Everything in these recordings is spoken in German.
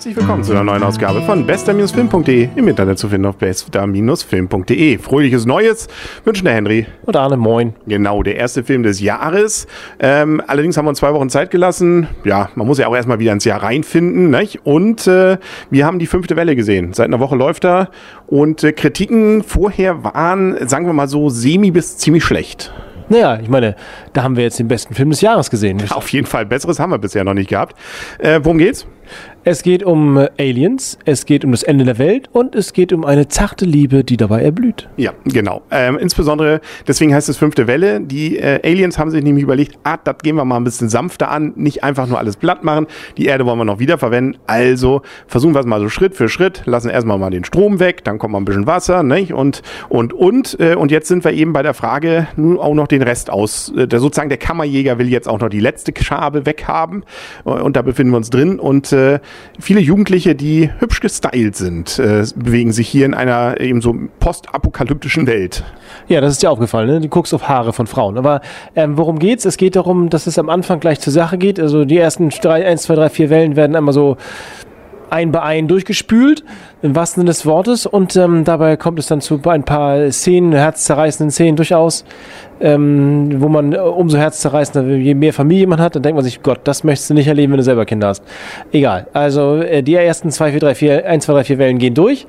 Herzlich willkommen zu einer neuen Ausgabe von bester-film.de im Internet zu finden auf bester-film.de. Fröhliches Neues wünschen der Henry. Und Arne, moin. Genau, der erste Film des Jahres. Ähm, allerdings haben wir uns zwei Wochen Zeit gelassen. Ja, man muss ja auch erstmal wieder ins Jahr reinfinden. Nicht? Und äh, wir haben die fünfte Welle gesehen. Seit einer Woche läuft er. Und äh, Kritiken vorher waren, sagen wir mal so, semi bis ziemlich schlecht. Naja, ich meine, da haben wir jetzt den besten Film des Jahres gesehen. Auf jeden Fall, besseres haben wir bisher noch nicht gehabt. Äh, worum geht's? Es geht um äh, Aliens, es geht um das Ende der Welt und es geht um eine zarte Liebe, die dabei erblüht. Ja, genau. Ähm, insbesondere, deswegen heißt es fünfte Welle. Die äh, Aliens haben sich nämlich überlegt, ah, das gehen wir mal ein bisschen sanfter an, nicht einfach nur alles platt machen. Die Erde wollen wir noch wiederverwenden. Also versuchen wir es mal so Schritt für Schritt, lassen erstmal mal den Strom weg, dann kommt mal ein bisschen Wasser, nicht? Und, und, und. Äh, und jetzt sind wir eben bei der Frage, nun auch noch den Rest aus. Äh, sozusagen der Kammerjäger will jetzt auch noch die letzte Schabe weghaben. Äh, und da befinden wir uns drin. Und äh, viele Jugendliche, die hübsch gestylt sind, äh, bewegen sich hier in einer eben so postapokalyptischen Welt. Ja, das ist dir aufgefallen, ne? Du guckst auf Haare von Frauen. Aber ähm, worum geht's? Es geht darum, dass es am Anfang gleich zur Sache geht. Also die ersten drei, eins, zwei, drei, vier Wellen werden einmal so ein bei ein durchgespült, im wahrsten Sinne des Wortes. Und ähm, dabei kommt es dann zu ein paar Szenen, herzzerreißenden Szenen durchaus, ähm, wo man äh, umso herzzerreißender, je mehr Familie man hat, dann denkt man sich, Gott, das möchtest du nicht erleben, wenn du selber Kinder hast. Egal. Also äh, die ersten zwei, vier, drei, vier, eins, zwei, drei, vier Wellen gehen durch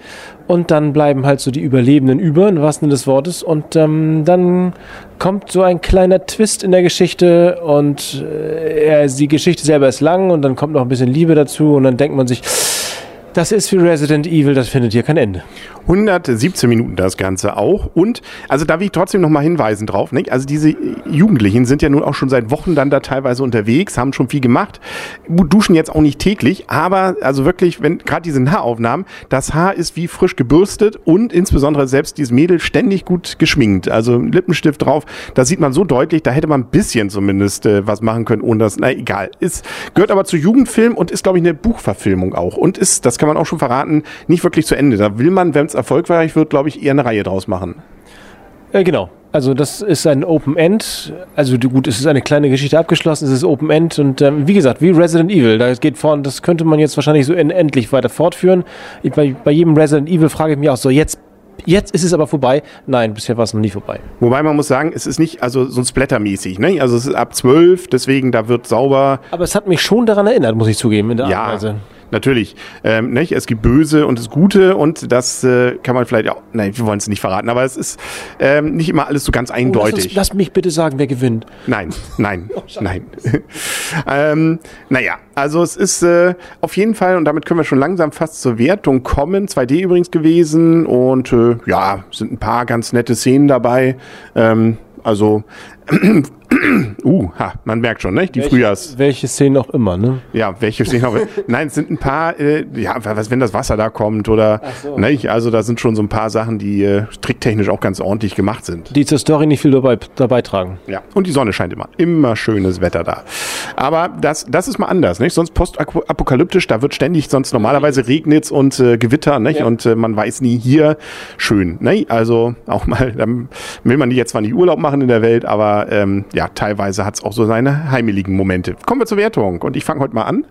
und dann bleiben halt so die Überlebenden über, im wahrsten Sinne des Wortes. Und ähm, dann kommt so ein kleiner Twist in der Geschichte und äh, die Geschichte selber ist lang und dann kommt noch ein bisschen Liebe dazu und dann denkt man sich, das ist wie Resident Evil, das findet hier kein Ende. 117 Minuten das Ganze auch. Und, also da will ich trotzdem nochmal hinweisen drauf, nicht? Also diese Jugendlichen sind ja nun auch schon seit Wochen dann da teilweise unterwegs, haben schon viel gemacht, duschen jetzt auch nicht täglich, aber also wirklich, wenn gerade diese Haaraufnahmen, das Haar ist wie frisch gebürstet und insbesondere selbst dieses Mädel ständig gut geschminkt. Also Lippenstift drauf, da sieht man so deutlich, da hätte man ein bisschen zumindest äh, was machen können, ohne das, na egal. Ist, gehört aber zu Jugendfilm und ist, glaube ich, eine Buchverfilmung auch. Und ist, das kann man auch schon verraten, nicht wirklich zu Ende. Da will man, wenn es erfolgreich wird, glaube ich, eher eine Reihe draus machen. Äh, genau. Also das ist ein Open End. Also gut, es ist eine kleine Geschichte abgeschlossen, es ist Open End und ähm, wie gesagt, wie Resident Evil. Da geht vorne, das könnte man jetzt wahrscheinlich so endlich weiter fortführen. Ich, bei, bei jedem Resident Evil frage ich mich auch so, jetzt Jetzt ist es aber vorbei. Nein, bisher war es noch nie vorbei. Wobei man muss sagen, es ist nicht also so ein Splattermäßig. Ne? Also es ist ab 12, deswegen da wird sauber. Aber es hat mich schon daran erinnert, muss ich zugeben, in der ja, Art und Weise natürlich. Ähm, nicht? Es gibt Böse und das Gute und das äh, kann man vielleicht auch, nein, wir wollen es nicht verraten, aber es ist ähm, nicht immer alles so ganz eindeutig. Oh, lass, uns, lass, mich bitte sagen, wer gewinnt. Nein, nein, oh, nein. ähm, naja, also es ist äh, auf jeden Fall, und damit können wir schon langsam fast zur Wertung kommen, 2D übrigens gewesen und äh, ja, sind ein paar ganz nette Szenen dabei. Ähm, also uh, ha, man merkt schon, ne? Die welche, Frühjahrs. Welche Szenen auch immer, ne? Ja, welche Szenen auch immer. Nein, es sind ein paar, äh, ja, was, wenn das Wasser da kommt oder, so. ne? Also da sind schon so ein paar Sachen, die äh, tricktechnisch auch ganz ordentlich gemacht sind. Die zur Story nicht viel dabei, dabei tragen. Ja, und die Sonne scheint immer. Immer schönes Wetter da. Aber das, das ist mal anders, nicht? Sonst postapokalyptisch, da wird ständig, sonst normalerweise regnet's und äh, Gewitter, nicht? Ja. Und äh, man weiß nie, hier schön, ne? Also auch mal, dann will man jetzt zwar nicht Urlaub machen in der Welt, aber ähm, ja, teilweise hat es auch so seine heimeligen Momente. Kommen wir zur Wertung und ich fange heute mal an.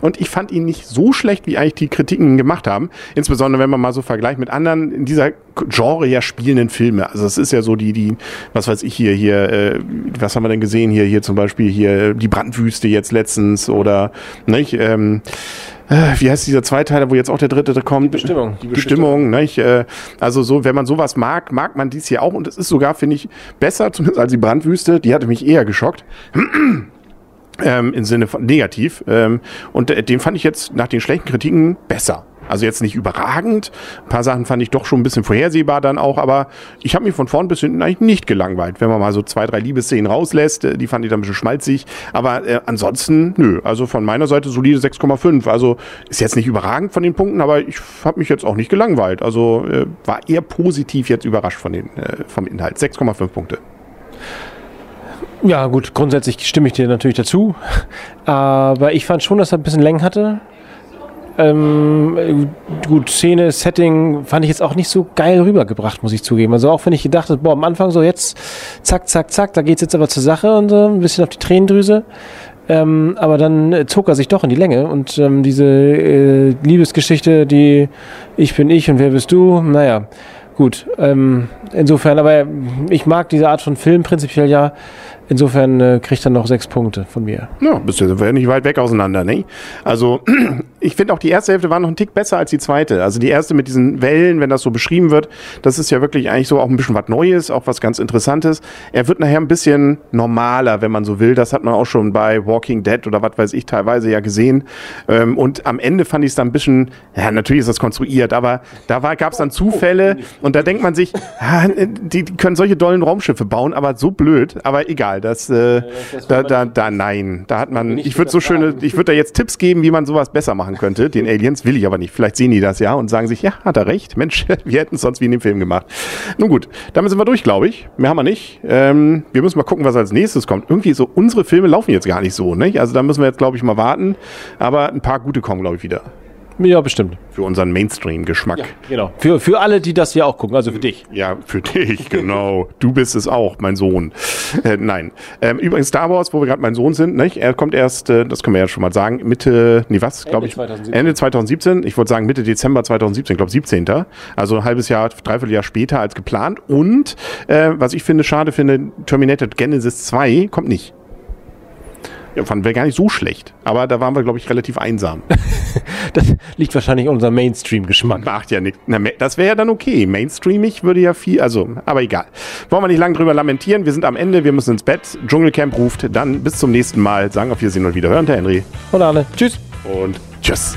Und ich fand ihn nicht so schlecht, wie eigentlich die Kritiken gemacht haben. Insbesondere wenn man mal so vergleicht mit anderen in dieser Genre ja spielenden Filme. Also es ist ja so die, die, was weiß ich hier, hier, äh, was haben wir denn gesehen hier, hier zum Beispiel hier die Brandwüste jetzt letztens oder nicht, ähm, äh, wie heißt dieser Zweiteiler, wo jetzt auch der dritte kommt? Die Bestimmung. Die Bestimmung, nicht? Äh, also so, wenn man sowas mag, mag man dies hier auch und es ist sogar, finde ich, besser, zumindest als die Brandwüste, die hatte mich eher geschockt. Ähm, Im Sinne von negativ. Ähm, und äh, den fand ich jetzt nach den schlechten Kritiken besser. Also jetzt nicht überragend. Ein paar Sachen fand ich doch schon ein bisschen vorhersehbar dann auch, aber ich habe mich von vorn bis hinten eigentlich nicht gelangweilt. Wenn man mal so zwei, drei Liebesszenen rauslässt, äh, die fand ich dann ein bisschen schmalzig. Aber äh, ansonsten, nö. Also von meiner Seite solide 6,5. Also ist jetzt nicht überragend von den Punkten, aber ich habe mich jetzt auch nicht gelangweilt. Also äh, war eher positiv jetzt überrascht von den, äh, vom Inhalt. 6,5 Punkte. Ja, gut, grundsätzlich stimme ich dir natürlich dazu. Aber ich fand schon, dass er ein bisschen Längen hatte. Ähm, gut, Szene, Setting fand ich jetzt auch nicht so geil rübergebracht, muss ich zugeben. Also auch wenn ich gedacht habe, boah, am Anfang so jetzt zack, zack, zack, da geht's jetzt aber zur Sache und so, ein bisschen auf die Tränendrüse. Ähm, aber dann äh, zog er sich doch in die Länge und ähm, diese äh, Liebesgeschichte, die ich bin ich und wer bist du, naja, gut. Ähm, insofern, aber ich mag diese Art von Film prinzipiell ja. Insofern äh, kriegt er noch sechs Punkte von mir. Ja, bist du ja nicht weit weg auseinander, ne? Also, ich finde auch die erste Hälfte war noch ein Tick besser als die zweite. Also die erste mit diesen Wellen, wenn das so beschrieben wird, das ist ja wirklich eigentlich so auch ein bisschen was Neues, auch was ganz Interessantes. Er wird nachher ein bisschen normaler, wenn man so will. Das hat man auch schon bei Walking Dead oder was weiß ich teilweise ja gesehen. Ähm, und am Ende fand ich es dann ein bisschen, ja, natürlich ist das konstruiert, aber da gab es dann Zufälle und da denkt man sich, die, die können solche dollen Raumschiffe bauen, aber so blöd, aber egal das, äh, da, da, da, nein, da hat man, ich würde so schöne, ich würde da jetzt Tipps geben, wie man sowas besser machen könnte, den Aliens, will ich aber nicht. Vielleicht sehen die das ja und sagen sich, ja, hat er recht, Mensch, wir hätten es sonst wie in dem Film gemacht. Nun gut, damit sind wir durch, glaube ich. Mehr haben wir nicht. Ähm, wir müssen mal gucken, was als nächstes kommt. Irgendwie so, unsere Filme laufen jetzt gar nicht so, ne? Also da müssen wir jetzt, glaube ich, mal warten. Aber ein paar gute kommen, glaube ich, wieder. Ja, bestimmt. Für unseren Mainstream-Geschmack. Ja, genau. Für, für alle, die das hier auch gucken, also für dich. Ja, für dich, genau. du bist es auch, mein Sohn. Äh, nein. Ähm, übrigens Star Wars, wo wir gerade mein Sohn sind, nicht? er kommt erst, äh, das können wir ja schon mal sagen, Mitte, nee, was, glaube ich, 2017. Ende 2017. Ich wollte sagen Mitte Dezember 2017, ich glaube 17. Also ein halbes Jahr, dreiviertel Jahr später als geplant. Und, äh, was ich finde, schade finde, Terminator Genesis 2 kommt nicht. Ja, fanden wir gar nicht so schlecht. Aber da waren wir, glaube ich, relativ einsam. das liegt wahrscheinlich an unserem Mainstream-Geschmack. Macht ja nichts. Das wäre ja dann okay. Mainstreamig würde ja viel, also, aber egal. Wollen wir nicht lange drüber lamentieren. Wir sind am Ende, wir müssen ins Bett. Dschungelcamp ruft. Dann bis zum nächsten Mal. Sagen auf Wiedersehen und wieder hören, Herr Henry. Und Arne. Tschüss. Und tschüss.